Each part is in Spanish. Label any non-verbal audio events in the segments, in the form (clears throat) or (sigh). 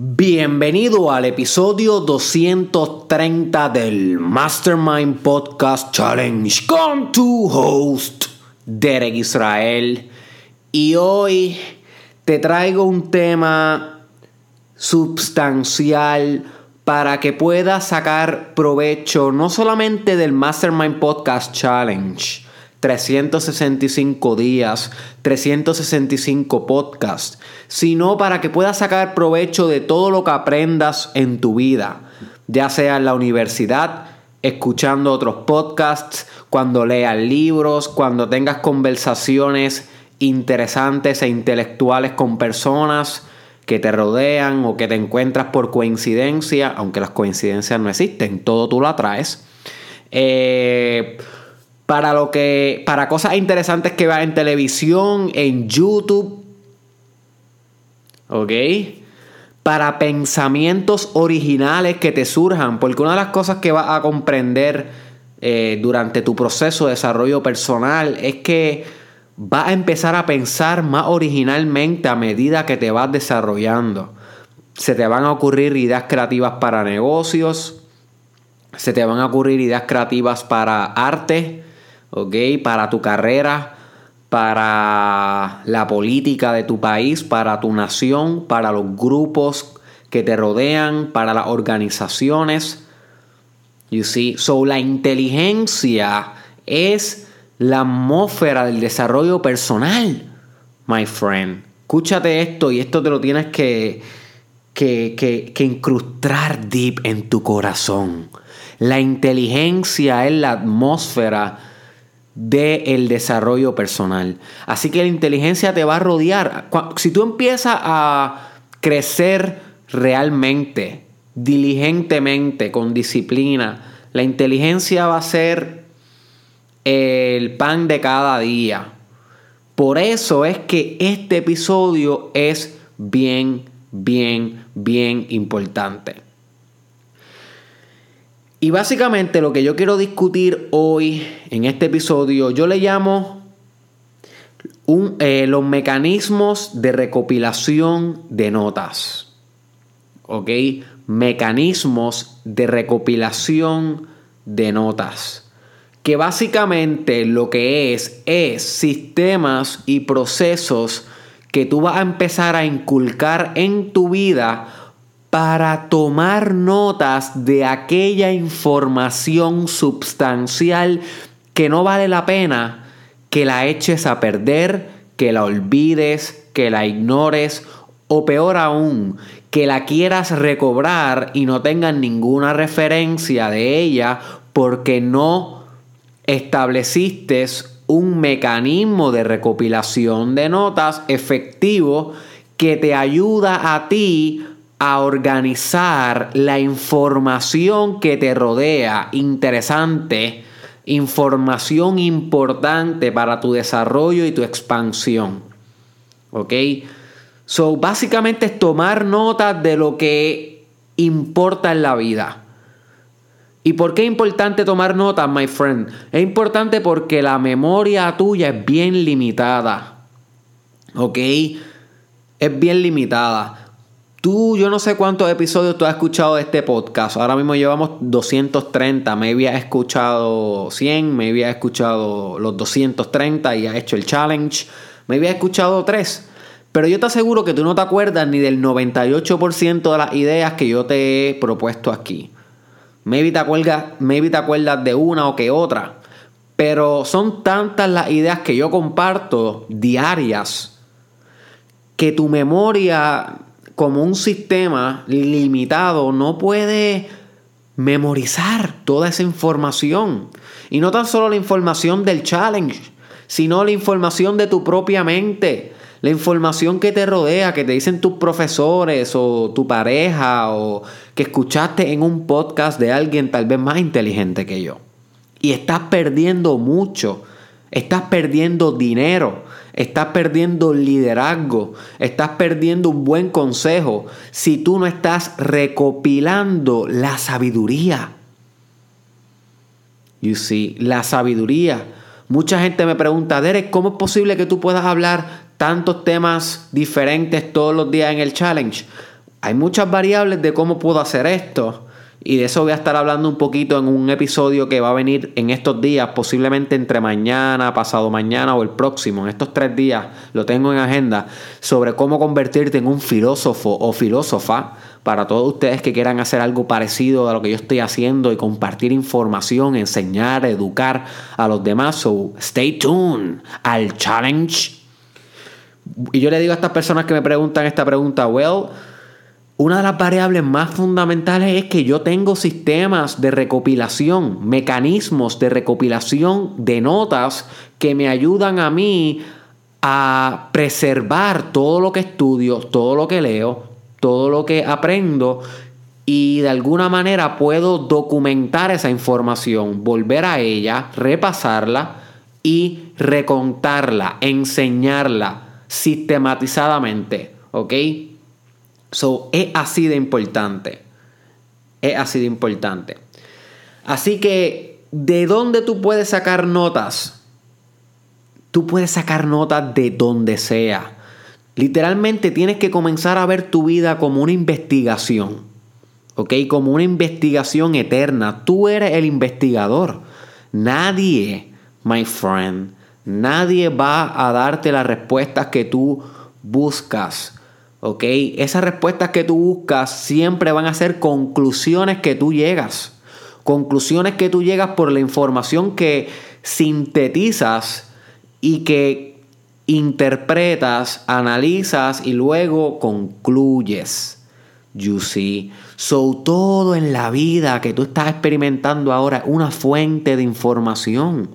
Bienvenido al episodio 230 del Mastermind Podcast Challenge con tu host Derek Israel. Y hoy te traigo un tema substancial para que puedas sacar provecho no solamente del Mastermind Podcast Challenge, 365 días, 365 podcasts, sino para que puedas sacar provecho de todo lo que aprendas en tu vida, ya sea en la universidad, escuchando otros podcasts, cuando leas libros, cuando tengas conversaciones interesantes e intelectuales con personas que te rodean o que te encuentras por coincidencia, aunque las coincidencias no existen, todo tú lo atraes. Eh, para lo que para cosas interesantes que veas en televisión, en YouTube. ¿Ok? Para pensamientos originales que te surjan, porque una de las cosas que vas a comprender eh, durante tu proceso de desarrollo personal es que vas a empezar a pensar más originalmente a medida que te vas desarrollando. Se te van a ocurrir ideas creativas para negocios, se te van a ocurrir ideas creativas para arte, ¿ok? Para tu carrera, para la política de tu país, para tu nación, para los grupos que te rodean, para las organizaciones. You see, so la inteligencia es la atmósfera del desarrollo personal, my friend. Escúchate esto y esto te lo tienes que, que, que, que incrustar deep en tu corazón. La inteligencia es la atmósfera del desarrollo personal. Así que la inteligencia te va a rodear. Si tú empiezas a crecer realmente, diligentemente, con disciplina, la inteligencia va a ser el pan de cada día. Por eso es que este episodio es bien, bien, bien importante. Y básicamente lo que yo quiero discutir hoy en este episodio, yo le llamo eh, los mecanismos de recopilación de notas. ¿Ok? Mecanismos de recopilación de notas. Que básicamente lo que es es sistemas y procesos que tú vas a empezar a inculcar en tu vida para tomar notas de aquella información substancial que no vale la pena que la eches a perder, que la olvides, que la ignores o peor aún, que la quieras recobrar y no tengas ninguna referencia de ella porque no estableciste un mecanismo de recopilación de notas efectivo que te ayuda a ti a organizar la información que te rodea, interesante, información importante para tu desarrollo y tu expansión. ¿Ok? So, básicamente es tomar nota de lo que importa en la vida. ¿Y por qué es importante tomar nota, my friend? Es importante porque la memoria tuya es bien limitada. ¿Ok? Es bien limitada. Tú, yo no sé cuántos episodios tú has escuchado de este podcast. Ahora mismo llevamos 230. Me había escuchado 100, me había escuchado los 230 y has hecho el challenge. Me había escuchado 3. Pero yo te aseguro que tú no te acuerdas ni del 98% de las ideas que yo te he propuesto aquí. Maybe te, acuerdas, maybe te acuerdas de una o que otra. Pero son tantas las ideas que yo comparto diarias que tu memoria como un sistema limitado no puede memorizar toda esa información. Y no tan solo la información del challenge, sino la información de tu propia mente. La información que te rodea, que te dicen tus profesores o tu pareja o que escuchaste en un podcast de alguien tal vez más inteligente que yo. Y estás perdiendo mucho. Estás perdiendo dinero estás perdiendo liderazgo, estás perdiendo un buen consejo si tú no estás recopilando la sabiduría. You see, la sabiduría. Mucha gente me pregunta, Derek, ¿cómo es posible que tú puedas hablar tantos temas diferentes todos los días en el challenge? hay muchas variables de cómo puedo hacer esto. Y de eso voy a estar hablando un poquito en un episodio que va a venir en estos días, posiblemente entre mañana, pasado mañana o el próximo. En estos tres días lo tengo en agenda sobre cómo convertirte en un filósofo o filósofa para todos ustedes que quieran hacer algo parecido a lo que yo estoy haciendo y compartir información, enseñar, educar a los demás. So, stay tuned al challenge. Y yo le digo a estas personas que me preguntan esta pregunta, well, una de las variables más fundamentales es que yo tengo sistemas de recopilación, mecanismos de recopilación de notas que me ayudan a mí a preservar todo lo que estudio, todo lo que leo, todo lo que aprendo y de alguna manera puedo documentar esa información, volver a ella, repasarla y recontarla, enseñarla sistematizadamente, ¿ok? So, es así de importante. Es así de importante. Así que, ¿de dónde tú puedes sacar notas? Tú puedes sacar notas de donde sea. Literalmente tienes que comenzar a ver tu vida como una investigación. ¿Ok? Como una investigación eterna. Tú eres el investigador. Nadie, my friend, nadie va a darte las respuestas que tú buscas. ¿Ok? Esas respuestas que tú buscas siempre van a ser conclusiones que tú llegas. Conclusiones que tú llegas por la información que sintetizas y que interpretas, analizas y luego concluyes. You see. So, todo en la vida que tú estás experimentando ahora es una fuente de información.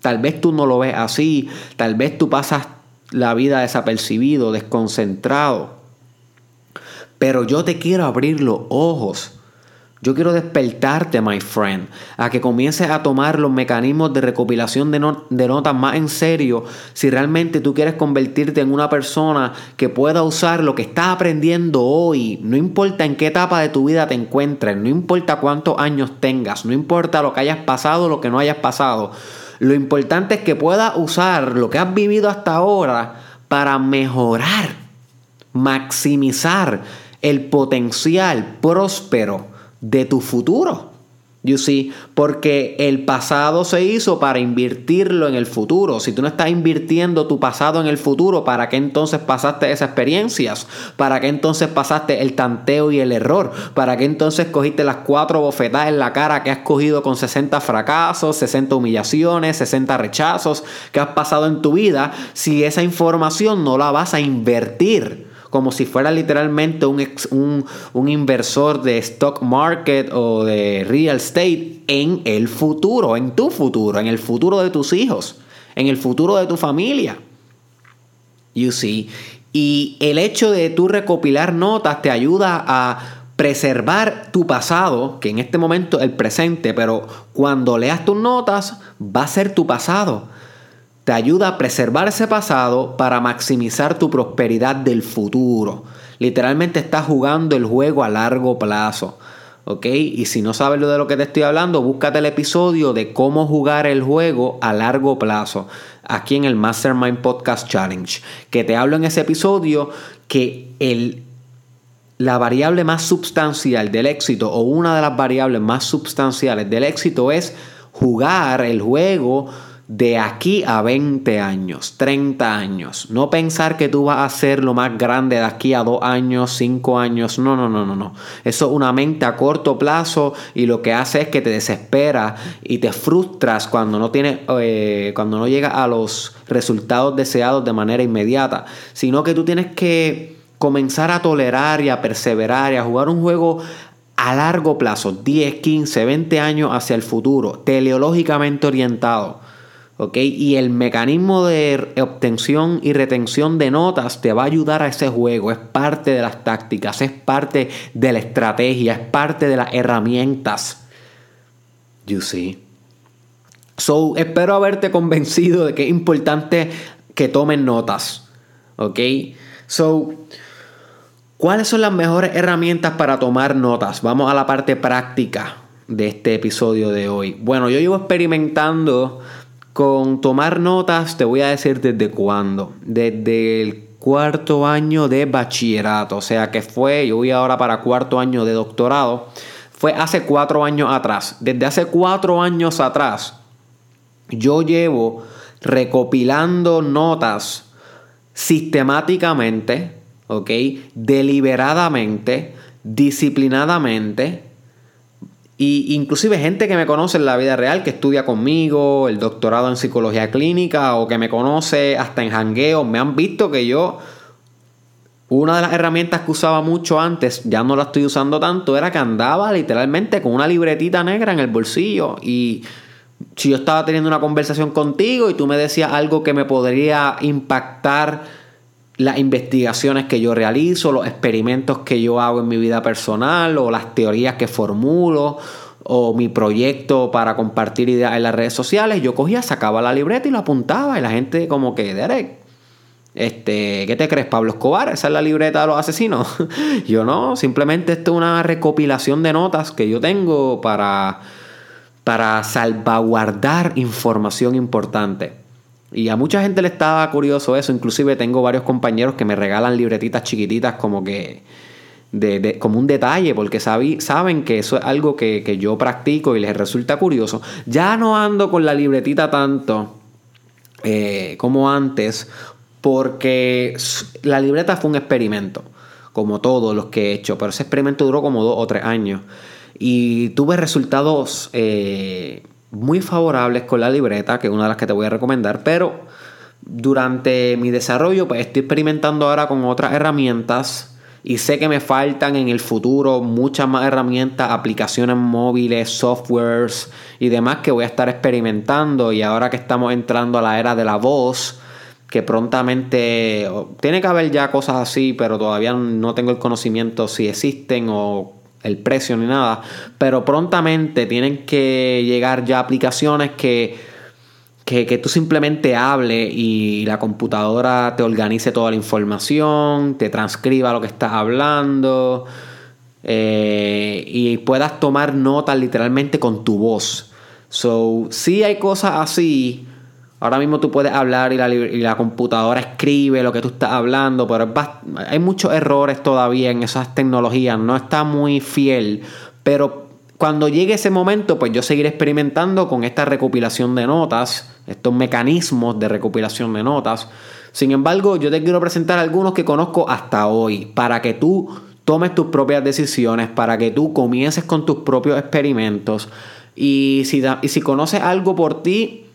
Tal vez tú no lo ves así, tal vez tú pasas la vida desapercibido, desconcentrado. Pero yo te quiero abrir los ojos. Yo quiero despertarte, my friend, a que comiences a tomar los mecanismos de recopilación de, notas más en serio si realmente tú quieres convertirte en una persona que pueda usar lo que estás aprendiendo hoy. No importa en qué etapa de tu vida te encuentres, no importa cuántos años tengas, no importa lo que hayas pasado, lo que no hayas pasado. Lo importante es que puedas usar lo que has vivido hasta ahora para mejorar, maximizar el potencial próspero de tu futuro. You see, porque el pasado se hizo para invertirlo en el futuro. Si tú no estás invirtiendo tu pasado en el futuro, ¿para qué entonces pasaste esas experiencias? ¿Para qué entonces pasaste el tanteo y el error? ¿Para qué entonces cogiste las cuatro bofetadas en la cara que has cogido con 60 fracasos, 60 humillaciones, 60 rechazos que has pasado en tu vida si esa información no la vas a invertir? Como si fuera literalmente un, un, inversor de stock market o de real estate en el futuro, en tu futuro, en el futuro de tus hijos, en el futuro de tu familia. You see. Y el hecho de tú recopilar notas te ayuda a preservar tu pasado, que en este momento es el presente, pero cuando leas tus notas va a ser tu pasado te ayuda a preservar ese pasado para maximizar tu prosperidad del futuro. Literalmente estás jugando el juego a largo plazo. ¿Ok? Y si no sabes lo de lo que te estoy hablando, búscate el episodio de cómo jugar el juego a largo plazo. Aquí en el Mastermind Podcast Challenge. Que te hablo en ese episodio que el, la variable más sustancial del éxito o una de las variables más sustanciales del éxito es jugar el juego de aquí a 20 años, 30 años. No pensar que tú vas a ser lo más grande de aquí a 2 años, 5 años. No, no, no, no, no. Eso es una mente a corto plazo y lo que hace es que te desespera y te frustras cuando no tienes, eh, cuando no llegas a los resultados deseados de manera inmediata. Sino que tú tienes que comenzar a tolerar y a perseverar y a jugar un juego a largo plazo, 10, 15, 20 años hacia el futuro, teleológicamente orientado y el mecanismo de obtención y retención de notas te va a ayudar a ese juego. Es parte de las tácticas, es parte de la estrategia, es parte de las herramientas. You see. So, espero haberte convencido de que es importante que tomen notas. ¿Ok? So, ¿cuáles son las mejores herramientas para tomar notas? Vamos a la parte práctica de este episodio de hoy. Bueno, yo llevo experimentando con tomar notas te voy a decir desde cuándo. Desde cuarto año de bachillerato, o sea que fue, yo voy ahora para cuarto año de doctorado, fue hace cuatro años atrás. Desde hace cuatro años atrás, yo llevo recopilando notas sistemáticamente, ¿ok? Deliberadamente, disciplinadamente, y inclusive gente que me conoce en la vida real, que estudia conmigo, el doctorado en psicología clínica o que me conoce hasta en jangueo, me han visto que yo una de las herramientas que usaba mucho antes, ya no la estoy usando tanto, era que andaba literalmente con una libretita negra en el bolsillo. Y si yo estaba teniendo una conversación contigo y tú me decías algo que me podría impactar las investigaciones que yo realizo, los experimentos que yo hago en mi vida personal o las teorías que formulo o mi proyecto para compartir ideas en las redes sociales, yo cogía, sacaba la libreta y lo apuntaba y la gente como que, Derek, este, ¿qué te crees, Pablo Escobar? ¿Esa es la libreta de los asesinos? (laughs) yo no, simplemente esto es una recopilación de notas que yo tengo para, para salvaguardar información importante. Y a mucha gente le estaba curioso eso. Inclusive tengo varios compañeros que me regalan libretitas chiquititas como que... De, como un detalle, porque saben que eso es algo que, yo practico y les resulta curioso. Ya no ando con la libretita tanto eh, como antes, porque la libreta fue un experimento, como todos los que he hecho, pero ese experimento duró como dos o tres años. Y tuve resultados eh, muy favorables con la libreta, que es una de las que te voy a recomendar, pero durante mi desarrollo pues estoy experimentando ahora con otras herramientas y sé que me faltan en el futuro muchas más herramientas, aplicaciones móviles, softwares y demás que voy a estar experimentando. Y ahora que estamos entrando a la era de la voz, que prontamente tiene que haber ya cosas así, pero todavía no tengo el conocimiento si existen o el precio ni nada, pero prontamente tienen que llegar ya aplicaciones que, que, tú simplemente hables y la computadora te organice toda la información, te transcriba lo que estás hablando eh, y puedas tomar notas literalmente con tu voz. So, sí hay cosas así, Ahora mismo tú puedes hablar y la, computadora escribe lo que tú estás hablando, pero hay muchos errores todavía en esas tecnologías, no está muy fiel, pero cuando llegue ese momento, pues yo seguiré experimentando con esta recopilación de notas, estos mecanismos de recopilación de notas. Sin embargo, yo te quiero presentar algunos que conozco hasta hoy, para que tú tomes tus propias decisiones, para que tú comiences con tus propios experimentos. Y si, y si conoces algo por ti,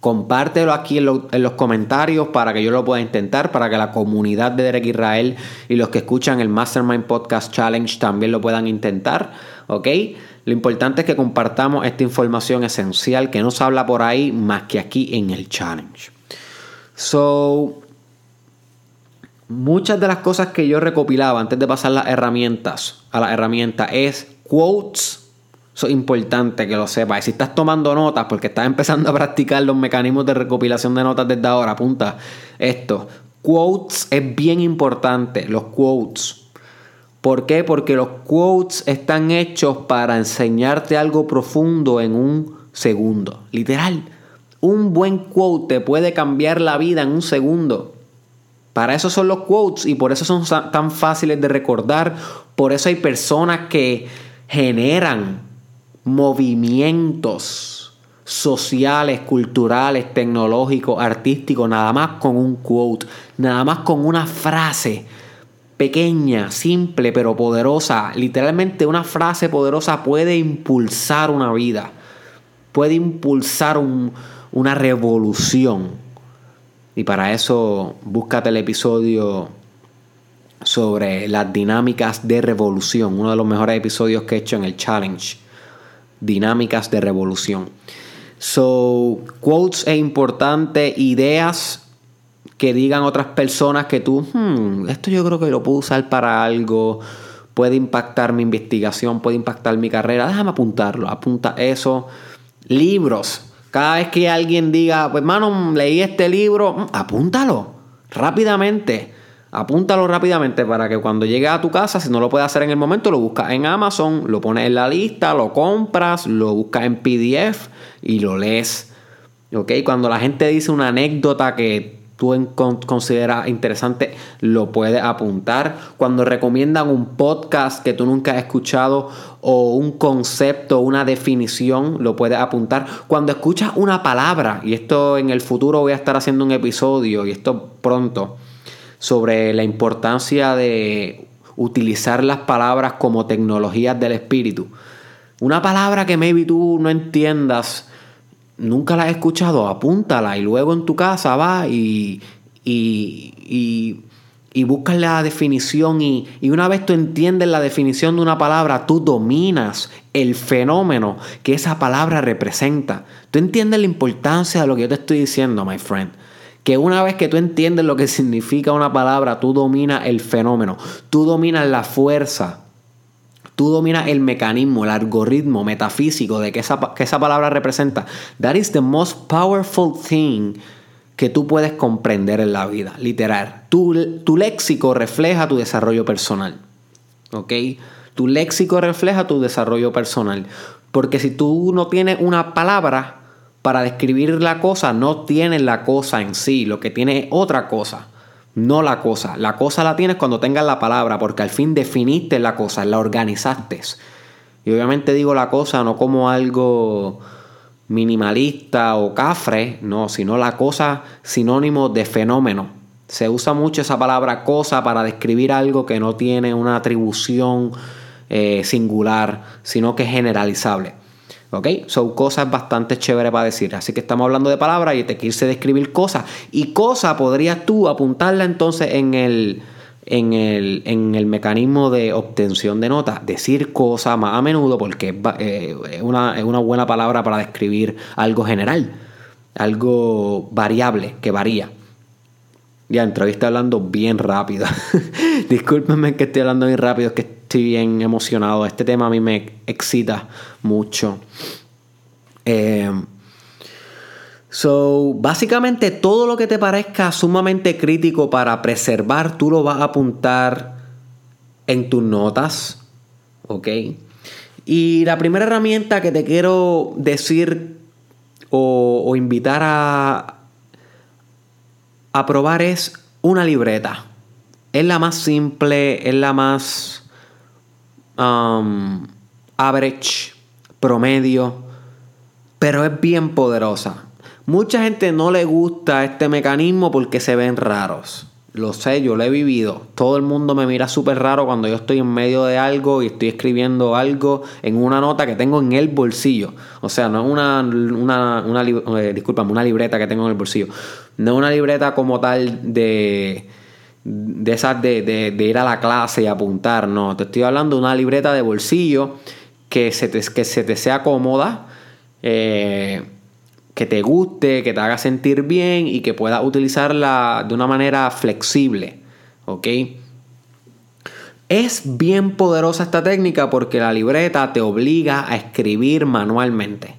Compártelo aquí en, los comentarios para que yo lo pueda intentar, para que la comunidad de Derek Israel y los que escuchan el Mastermind Podcast Challenge también lo puedan intentar. ¿Ok? Lo importante es que compartamos esta información esencial que no se habla por ahí más que aquí en el challenge. So, muchas de las cosas que yo recopilaba antes de pasar las herramientas a las herramientas es quotes eso es importante que lo sepas. Si estás tomando notas porque estás empezando a practicar los mecanismos de recopilación de notas desde ahora, apunta esto. Quotes es bien importante, los quotes. ¿Por qué? Porque los quotes están hechos para enseñarte algo profundo en un segundo. Literal. Un buen quote te puede cambiar la vida en un segundo. Para eso son los quotes y por eso son tan fáciles de recordar. Por eso hay personas que generan movimientos sociales, culturales, tecnológicos, artísticos, nada más con un quote, nada más con una frase pequeña, simple, pero poderosa. Literalmente una frase poderosa puede impulsar una vida, puede impulsar una revolución. Y para eso búscate el episodio sobre las dinámicas de revolución, uno de los mejores episodios que he hecho en el challenge dinámicas de revolución. So, quotes es importante, ideas que digan otras personas que tú, hmm, esto yo creo que lo puedo usar para algo, puede impactar mi investigación, puede impactar mi carrera, déjame apuntarlo, apunta eso. Libros, cada vez que alguien diga, pues hermano, leí este libro, hmm, apúntalo rápidamente. Apúntalo rápidamente para que cuando llegue a tu casa, si no lo puedes hacer en el momento, lo buscas en Amazon, lo pones en la lista, lo compras, lo buscas en PDF y lo lees. ¿Ok? Cuando la gente dice una anécdota que tú consideras interesante, lo puedes apuntar. Cuando recomiendan un podcast que tú nunca has escuchado o un concepto, una definición, lo puedes apuntar. Cuando escuchas una palabra, y esto en el futuro voy a estar haciendo un episodio, y esto pronto, sobre la importancia de utilizar las palabras como tecnologías del espíritu. Una palabra que maybe tú no entiendas nunca la has escuchado, apúntala y luego en tu casa va y, y, y, buscas la definición y, y, una vez tú entiendes la definición de una palabra, tú dominas el fenómeno que esa palabra representa. Tú entiendes la importancia de lo que yo te estoy diciendo, my friend. Que una vez que tú entiendes lo que significa una palabra, tú dominas el fenómeno, tú dominas la fuerza tú dominas el mecanismo, el algoritmo metafísico de que esa, esa palabra representa, that is the most powerful thing que tú puedes comprender en la vida, literal. Tu, tu léxico refleja tu desarrollo personal. ¿Ok? Tu léxico refleja tu desarrollo personal. Porque si tú no tienes una palabra para describir la cosa, no tienes la cosa en sí, lo que tiene es otra cosa no la cosa. La cosa la tienes cuando tengas la palabra, porque al fin definiste la cosa, la organizaste. Y obviamente digo la cosa no como algo minimalista o cafre, no, sino la cosa sinónimo de fenómeno. Se usa mucho esa palabra cosa para describir algo que no tiene una atribución eh, singular, sino que es generalizable. ¿Ok? Son cosas bastante chéveres para decir. Así que estamos hablando de palabras y te quise describir cosas. Y cosa podrías tú apuntarla entonces en el, en el, en el mecanismo de obtención de notas. Decir cosas más a menudo porque eh, es, una, es una buena palabra para describir algo general. Algo variable, que varía. Ya, entrevista hablando bien rápido. (laughs) Discúlpenme que estoy hablando bien rápido, es que estoy bien emocionado. Este tema a mí me excita mucho. Eh, so, básicamente todo lo que te parezca sumamente crítico para preservar, tú lo vas a apuntar en tus notas. ¿Ok? Y la primera herramienta que te quiero decir o, o invitar a, a probar es una libreta. Es la más simple, es la más um, average, promedio, pero es bien poderosa. Mucha gente no le gusta este mecanismo porque se ven raros. Lo sé, yo lo he vivido. Todo el mundo me mira súper raro cuando yo estoy en medio de algo y estoy escribiendo algo en una nota que tengo en el bolsillo. O sea, no es una, una, una, eh, una libreta que tengo en el bolsillo. No es una libreta como tal de de esas de, ir a la clase y apuntar, no, te estoy hablando de una libreta de bolsillo que se te, que se te sea cómoda, eh, que te guste, que te haga sentir bien y que puedas utilizarla de una manera flexible, ¿ok? Es bien poderosa esta técnica porque la libreta te obliga a escribir manualmente.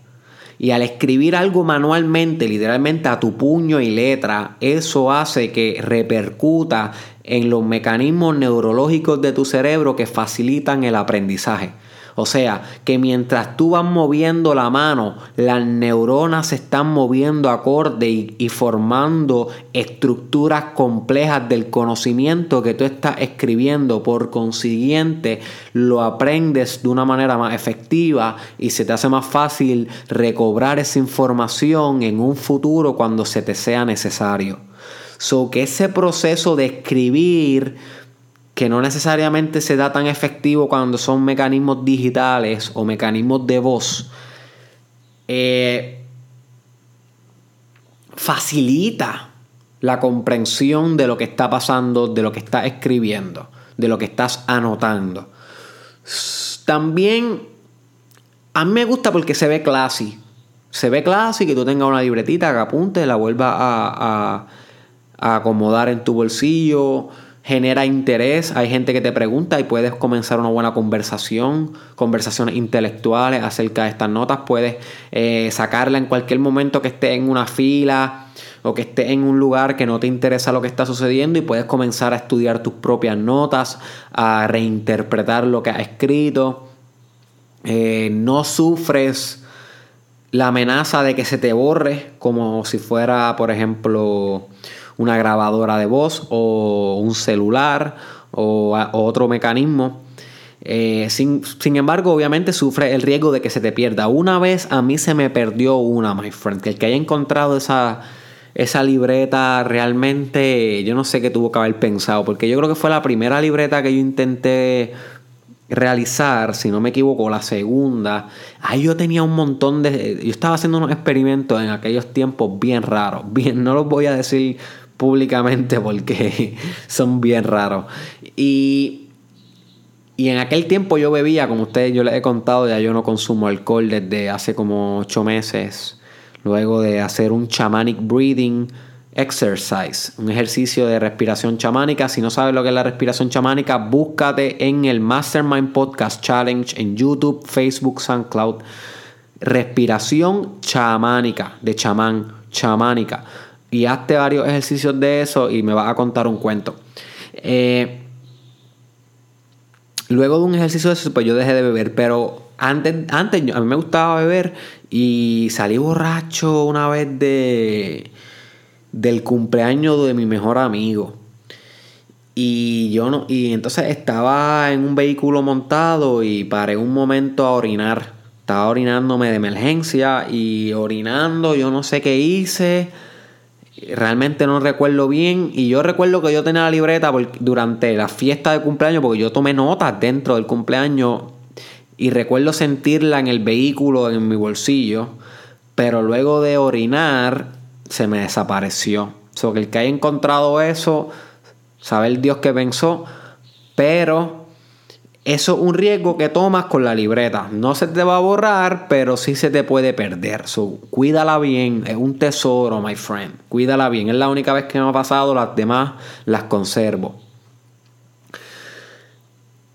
Y al escribir algo manualmente, literalmente a tu puño y letra, eso hace que repercuta en los mecanismos neurológicos de tu cerebro que facilitan el aprendizaje. O sea, que mientras tú vas moviendo la mano, las neuronas se están moviendo acorde y, formando estructuras complejas del conocimiento que tú estás escribiendo. Por consiguiente, lo aprendes de una manera más efectiva y se te hace más fácil recobrar esa información en un futuro cuando se te sea necesario. So que ese proceso de escribir que no necesariamente se da tan efectivo cuando son mecanismos digitales o mecanismos de voz, eh, facilita la comprensión de lo que está pasando, de lo que estás escribiendo, de lo que estás anotando. También a mí me gusta porque se ve classy. Se ve classy que tú tengas una libretita que apunte, la vuelvas a, a acomodar en tu bolsillo genera interés, hay gente que te pregunta y puedes comenzar una buena conversación, conversaciones intelectuales acerca de estas notas, puedes eh, sacarla en cualquier momento que esté en una fila o que esté en un lugar que no te interesa lo que está sucediendo y puedes comenzar a estudiar tus propias notas, a reinterpretar lo que has escrito. Eh, no sufres la amenaza de que se te borre como si fuera, por ejemplo, una grabadora de voz o un celular o, otro mecanismo. Eh, sin, sin, embargo, obviamente sufre el riesgo de que se te pierda. Una vez a mí se me perdió una, my friend. Que el que haya encontrado esa, esa libreta realmente, yo no sé qué tuvo que haber pensado. Porque yo creo que fue la primera libreta que yo intenté realizar, si no me equivoco, la segunda. Ahí yo tenía un montón de... Yo estaba haciendo unos experimentos en aquellos tiempos bien raros. Bien, no los voy a decir públicamente (laughs) porque son bien raros. Y, y en aquel tiempo yo bebía, como ustedes yo les he contado, ya yo no consumo alcohol desde hace como ocho meses. Luego de hacer un shamanic breathing exercise, un ejercicio de respiración chamánica. Si no sabes lo que es la respiración chamánica, búscate en el Mastermind Podcast Challenge en YouTube, Facebook, SoundCloud. Respiración chamánica, de chamán, chamánica y hazte varios ejercicios de eso y me vas a contar un cuento. Eh, luego de un ejercicio de eso, pues yo dejé de beber, pero antes, antes a mí me gustaba beber y salí borracho una vez de del cumpleaños de mi mejor amigo. Y yo no, y entonces estaba en un vehículo montado y paré un momento a orinar. Estaba orinándome de emergencia y orinando, yo no sé qué hice Realmente no recuerdo bien. Y yo recuerdo que yo tenía la libreta durante la fiesta de cumpleaños, porque yo tomé notas dentro del cumpleaños. Y recuerdo sentirla en el vehículo, en mi bolsillo. Pero luego de orinar, se me desapareció. So que el que haya encontrado eso, saber Dios qué pensó. Pero eso es un riesgo que tomas con la libreta. No se te va a borrar, pero sí se te puede perder. So, cuídala bien. Es un tesoro, my friend. Cuídala bien. Es la única vez que me ha pasado. Las demás las conservo.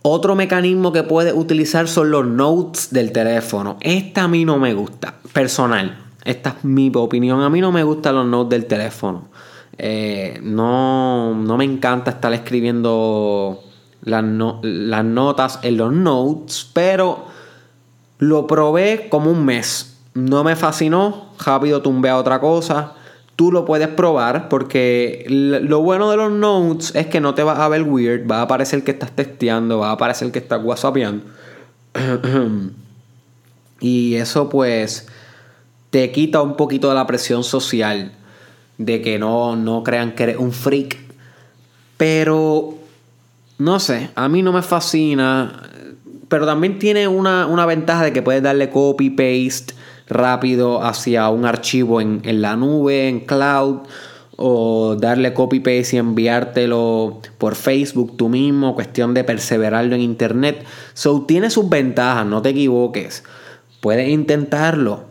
Otro mecanismo que puedes utilizar son los notes del teléfono. Esta a mí no me gusta. Personal. Esta es mi opinión. A mí no me gustan los notes del teléfono. Eh, no, no me encanta estar escribiendo las, las notas en los notes, pero lo probé como un mes. No me fascinó, rápido tumbé a otra cosa. Tú lo puedes probar porque lo bueno de los notes es que no te va a ver weird, va a aparecer que estás testeando, va a aparecer que estás whatsappeando. (clears throat) y eso pues te quita un poquito de la presión social de que no, no crean que eres un freak. Pero no sé, a mí no me fascina. Pero también tiene una, ventaja de que puedes darle copy, paste rápido hacia un archivo en, la nube, en cloud. O darle copy paste y enviártelo por Facebook tú mismo. Cuestión de perseverarlo en internet. So tiene sus ventajas, no te equivoques. Puedes intentarlo.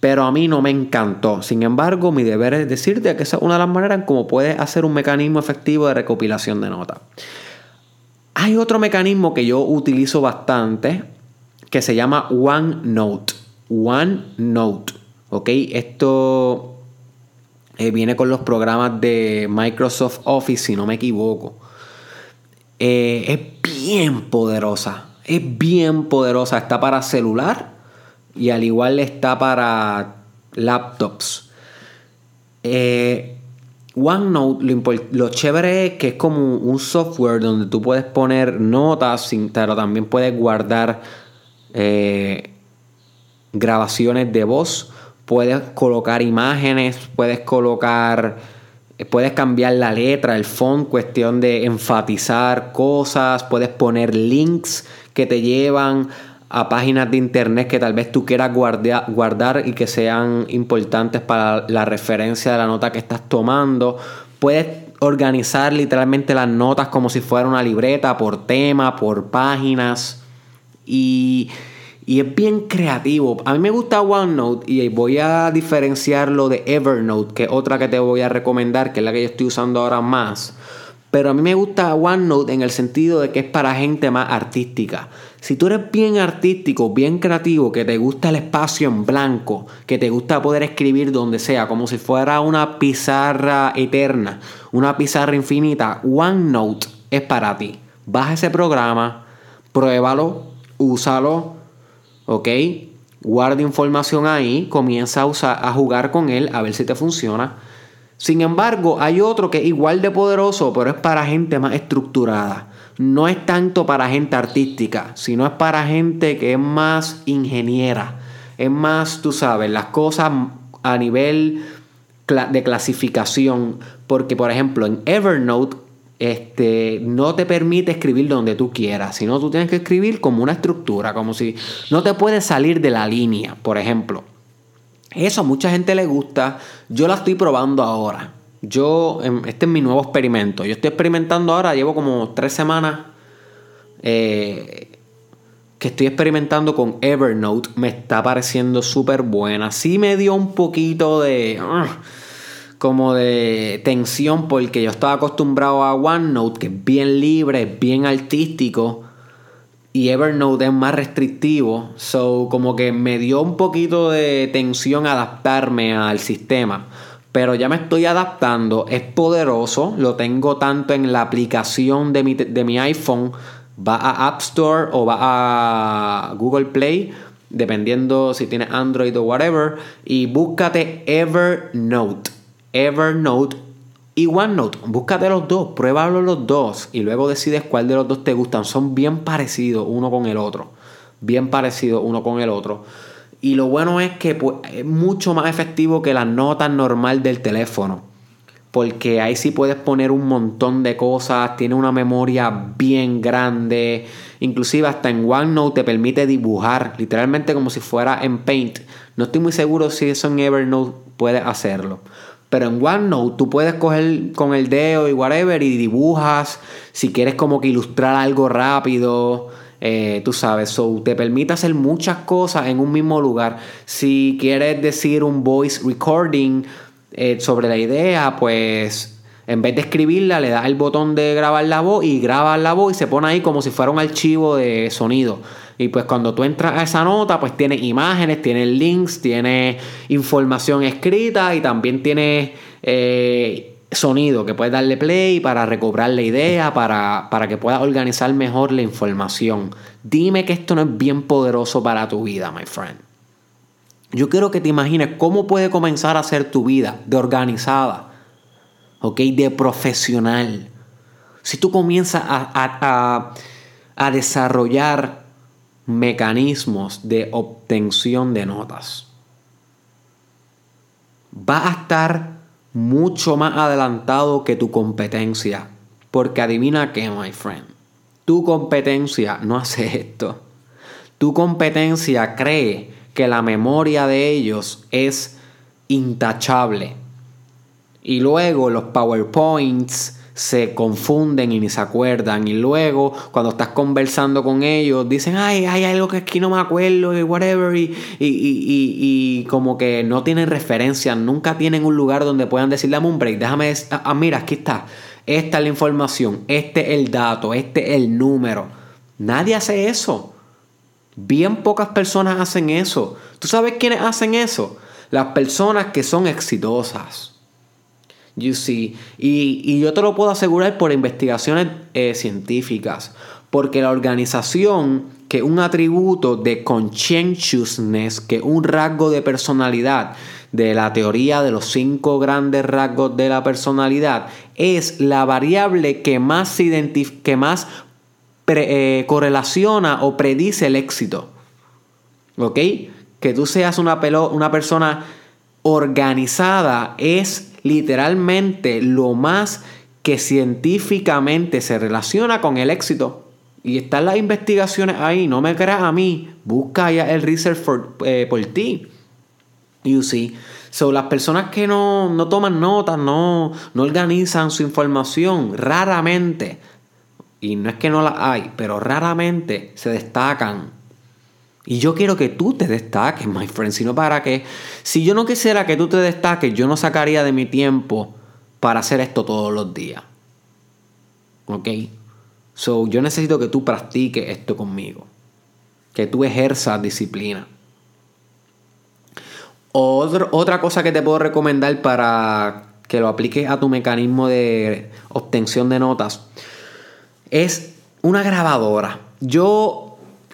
Pero a mí no me encantó. Sin embargo, mi deber es decirte que esa es una de las maneras en cómo puedes hacer un mecanismo efectivo de recopilación de notas. Hay otro mecanismo que yo utilizo bastante que se llama OneNote. OneNote. ¿Ok? Esto eh, viene con los programas de Microsoft Office, si no me equivoco. Eh, es bien poderosa. Es bien poderosa. Está para celular y al igual está para laptops. Eh, OneNote, lo, chévere es que es como un software donde tú puedes poner notas, pero también puedes guardar eh, grabaciones de voz, puedes colocar imágenes, puedes colocar, eh, puedes cambiar la letra, el font, cuestión de enfatizar cosas, puedes poner links que te llevan a páginas de internet que tal vez tú quieras guardar y que sean importantes para la referencia de la nota que estás tomando. Puedes organizar literalmente las notas como si fuera una libreta por tema, por páginas. Y, y es bien creativo. A mí me gusta OneNote y voy a diferenciarlo de Evernote, que es otra que te voy a recomendar, que es la que yo estoy usando ahora más. Pero a mí me gusta OneNote en el sentido de que es para gente más artística. Si tú eres bien artístico, bien creativo, que te gusta el espacio en blanco, que te gusta poder escribir donde sea, como si fuera una pizarra eterna, una pizarra infinita, OneNote es para ti. Baja ese programa, pruébalo, úsalo, ¿ok? Guarda información ahí, comienza a, usar, a jugar con él, a ver si te funciona. Sin embargo, hay otro que es igual de poderoso, pero es para gente más estructurada. No es tanto para gente artística, sino es para gente que es más ingeniera. Es más, tú sabes, las cosas a nivel de clasificación. Porque, por ejemplo, en Evernote este, no te permite escribir donde tú quieras, sino tú tienes que escribir como una estructura, como si no te puedes salir de la línea, por ejemplo. Eso a mucha gente le gusta, yo la estoy probando ahora. Yo, em, este es mi nuevo experimento. Yo estoy experimentando ahora, llevo como tres semanas eh, que estoy experimentando con Evernote. Me está pareciendo súper buena. Sí me dio un poquito de... Uh, como de tensión porque yo estaba acostumbrado a OneNote, que es bien libre, bien artístico, y Evernote es más restrictivo. So, como que me dio un poquito de tensión adaptarme al sistema. Pero ya me estoy adaptando, es poderoso, lo tengo tanto en la aplicación de mi, de mi iPhone, va a App Store o va a Google Play, dependiendo si tienes Android o whatever, y búscate Evernote. Evernote y OneNote. Búscate los dos, pruébalo los dos y luego decides cuál de los dos te gustan. Son bien parecidos uno con el otro. Bien parecidos uno con el otro. Y lo bueno es que pues, es mucho más efectivo que la nota normal del teléfono. Porque ahí sí puedes poner un montón de cosas. Tiene una memoria bien grande. Inclusive hasta en OneNote te permite dibujar. Literalmente como si fuera en Paint. No estoy muy seguro si eso en Evernote puede hacerlo. Pero en OneNote tú puedes coger con el dedo y whatever y dibujas. Si quieres como que ilustrar algo rápido. Eh, tú sabes, so te permite hacer muchas cosas en un mismo lugar. Si quieres decir un voice recording eh, sobre la idea, pues en vez de escribirla, le das el botón de grabar la voz y grabas la voz y se pone ahí como si fuera un archivo de sonido. Y pues cuando tú entras a esa nota, pues tiene imágenes, tiene links, tiene información escrita y también tiene eh, sonido que puedes darle play para recobrar la idea, para, para que puedas organizar mejor la información. Dime que esto no es bien poderoso para tu vida, my friend. Yo quiero que te imagines cómo puede comenzar a ser tu vida de organizada, ¿ok? De profesional. Si tú comienzas a, a, a desarrollar mecanismos de obtención de notas. Va a estar mucho más adelantado que tu competencia. Porque adivina qué, my friend. Tu competencia no hace esto. Tu competencia cree que la memoria de ellos es intachable. Y luego los PowerPoints, se confunden y ni se acuerdan. Y luego, cuando estás conversando con ellos, dicen, ay, hay algo que aquí no me acuerdo y whatever. Y, y, como que no tienen referencia, nunca tienen un lugar donde puedan decirle a un break, déjame, ah, ah, mira, aquí está. Esta es la información, este es el dato, este es el número. Nadie hace eso. Bien pocas personas hacen eso. ¿Tú sabes quiénes hacen eso? Las personas que son exitosas. You see. Y, yo te lo puedo asegurar por investigaciones eh, científicas. Porque la organización, que un atributo de conscientiousness, que un rasgo de personalidad de la teoría de los cinco grandes rasgos de la personalidad, es la variable que más, que más eh, correlaciona o predice el éxito. ¿Ok? Que tú seas una, una persona organizada es literalmente lo más que científicamente se relaciona con el éxito. Y están las investigaciones ahí, no me creas a mí, busca ya el research eh, por ti. You see. So, las personas que no, no toman notas, no, no organizan su información, raramente, y no es que no las hay, pero raramente se destacan y yo quiero que tú te destaques, my friend, sino para que, si yo no quisiera que tú te destaques, yo no sacaría de mi tiempo para hacer esto todos los días. ¿Ok? So, yo necesito que tú practiques esto conmigo. Que tú ejerzas disciplina. otra cosa que te puedo recomendar para que lo apliques a tu mecanismo de obtención de notas es una grabadora. Yo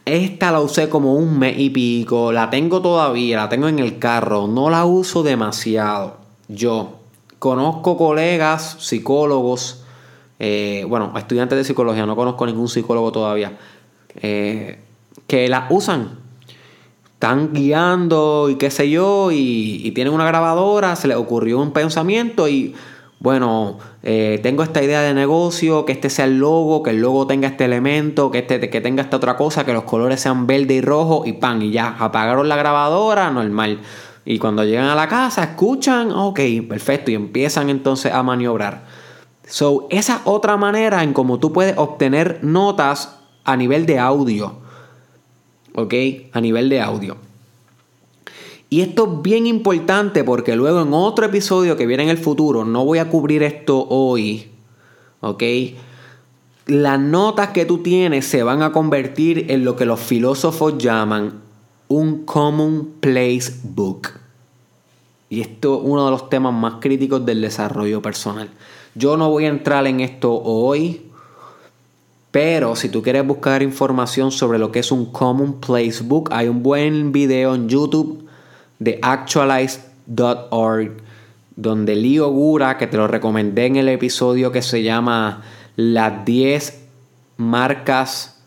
esta la usé como un mes y pico. La tengo todavía, la tengo en el carro. No la uso demasiado. Yo. conozco colegas, psicólogos, eh, bueno, estudiantes de psicología, no conozco ningún psicólogo todavía, eh, que la usan. Están guiando y qué sé yo, y, tienen una grabadora, se les ocurrió un pensamiento y, bueno, eh, tengo esta idea de negocio, que este sea el logo, que el logo tenga este elemento, que, este, que tenga esta otra cosa, que los colores sean verde y rojo, y pan, y ya, apagaron la grabadora, normal. Y cuando llegan a la casa, escuchan, ok, perfecto, y empiezan entonces a maniobrar. So, esa otra manera en cómo tú puedes obtener notas a nivel de audio. ¿Ok? A nivel de audio. Y esto es bien importante porque luego en otro episodio que viene en el futuro, no voy a cubrir esto hoy. ¿Ok? Las notas que tú tienes se van a convertir en lo que los filósofos llaman un common place book. Y esto es uno de los temas más críticos del desarrollo personal. Yo no voy a entrar en esto hoy, pero si tú quieres buscar información sobre lo que es un Common Place Book, hay un buen video en YouTube de actualize.org donde Leo Gura, que te lo recomendé en el episodio que se llama Las 10 marcas,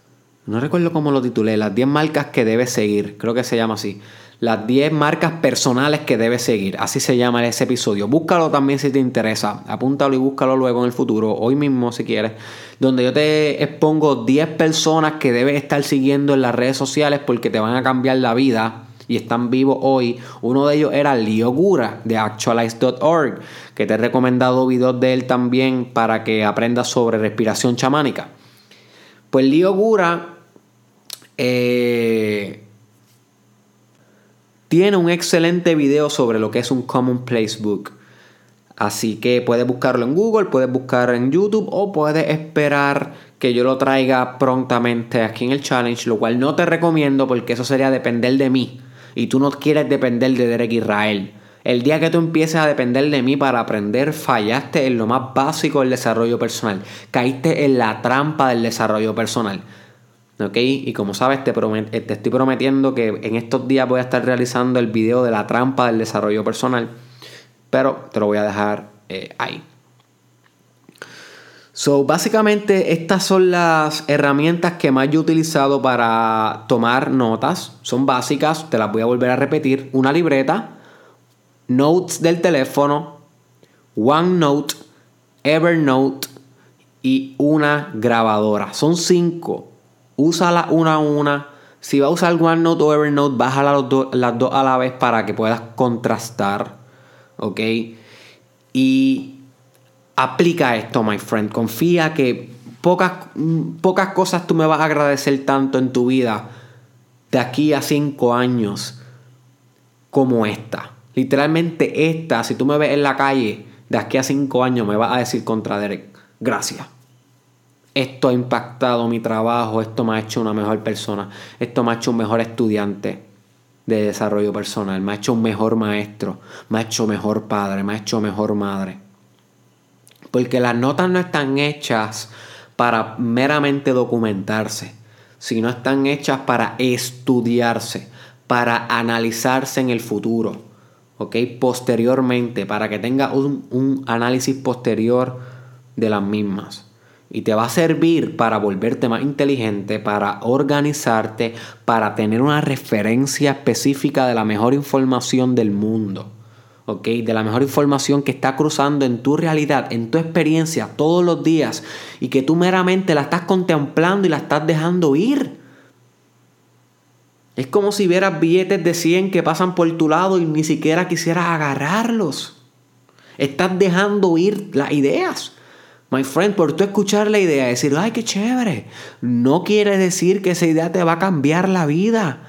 no recuerdo cómo lo titulé, las 10 marcas que debes seguir, creo que se llama así las 10 marcas personales que debes seguir. Así se llama ese episodio. Búscalo también si te interesa. Apúntalo y búscalo luego en el futuro, hoy mismo si quieres. Donde yo te expongo 10 personas que debes estar siguiendo en las redes sociales porque te van a cambiar la vida y están vivos hoy. Uno de ellos era Leo Gura de actualize.org, que te he recomendado videos de él también para que aprendas sobre respiración chamánica. Pues Leo Gura eh, tiene un excelente video sobre lo que es un Common Place Book. Así que puedes buscarlo en Google, puedes buscar en YouTube o puedes esperar que yo lo traiga prontamente aquí en el challenge, lo cual no te recomiendo porque eso sería depender de mí. Y tú no quieres depender de Derek Israel. El día que tú empieces a depender de mí para aprender, fallaste en lo más básico del desarrollo personal. Caíste en la trampa del desarrollo personal. ¿ok? Y como sabes, te, eh, te, estoy prometiendo que en estos días voy a estar realizando el video de la trampa del desarrollo personal, pero te lo voy a dejar eh, ahí. So, básicamente estas son las herramientas que más yo he utilizado para tomar notas. Son básicas, te las voy a volver a repetir. Una libreta, notes del teléfono, OneNote, Evernote y una grabadora. Son cinco úsala una a una. Si va a usar OneNote o Evernote, bájala las dos a la vez para que puedas contrastar. ¿Ok? Y aplica esto, my friend. Confía que pocas, pocas cosas tú me vas a agradecer tanto en tu vida de aquí a cinco años como esta. Literalmente esta, si tú me ves en la calle de aquí a cinco años, me vas a decir contra Derek, gracias esto ha impactado mi trabajo, esto me ha hecho una mejor persona, esto me ha hecho un mejor estudiante de desarrollo personal, me ha hecho un mejor maestro, me ha hecho mejor padre, me ha hecho mejor madre. Porque las notas no están hechas para meramente documentarse, sino están hechas para estudiarse, para analizarse en el futuro, ¿ok? Posteriormente, para que tenga un, un análisis posterior de las mismas y te va a servir para volverte más inteligente, para organizarte, para tener una referencia específica de la mejor información del mundo. De la mejor información que está cruzando en tu realidad, en tu experiencia todos los días y que tú meramente la estás contemplando y la estás dejando ir. Es como si vieras billetes de 100 que pasan por tu lado y ni siquiera quisieras agarrarlos. Estás dejando ir las ideas. My friend, por tú escuchar la idea, decir, ay, qué chévere, no quiere decir que esa idea te va a cambiar la vida.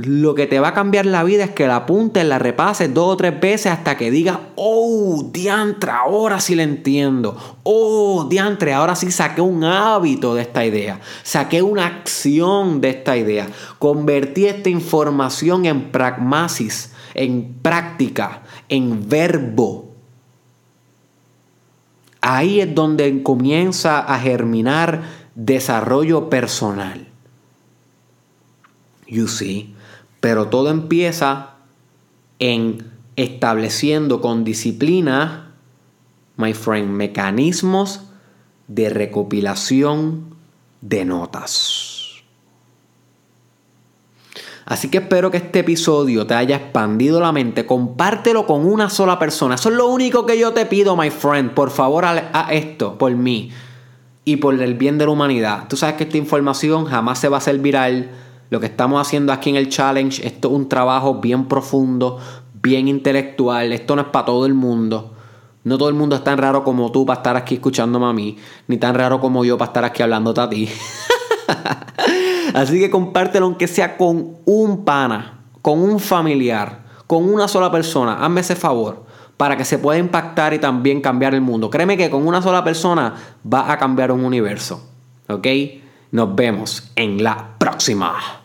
Lo que te va a cambiar la vida es que la apuntes, la repases dos o tres veces hasta que digas, oh, diantre, ahora sí la entiendo. Oh, diantre, ahora sí saqué un hábito de esta idea. Saqué una acción de esta idea. Convertí esta información en pragmasis, en práctica, en verbo Ahí es donde comienza a germinar desarrollo personal. You see, pero todo empieza en estableciendo con disciplina, my friend, mecanismos de recopilación de notas. Así que espero que este episodio te haya expandido la mente. Compártelo con una sola persona. Eso es lo único que yo te pido, my friend. Por favor, a esto por mí y por el bien de la humanidad. Tú sabes que esta información jamás se va a hacer viral. Lo que estamos haciendo aquí en el challenge, esto es un trabajo bien profundo, bien intelectual. Esto no es para todo el mundo. No todo el mundo es tan raro como tú para estar aquí escuchándome a mí, ni tan raro como yo para estar aquí hablándote a ti. (laughs) Así que compártelo aunque sea con un pana, con un familiar, con una sola persona. Hazme ese favor para que se pueda impactar y también cambiar el mundo. Créeme que con una sola persona va a cambiar un universo. ¿Ok? Nos vemos en la próxima.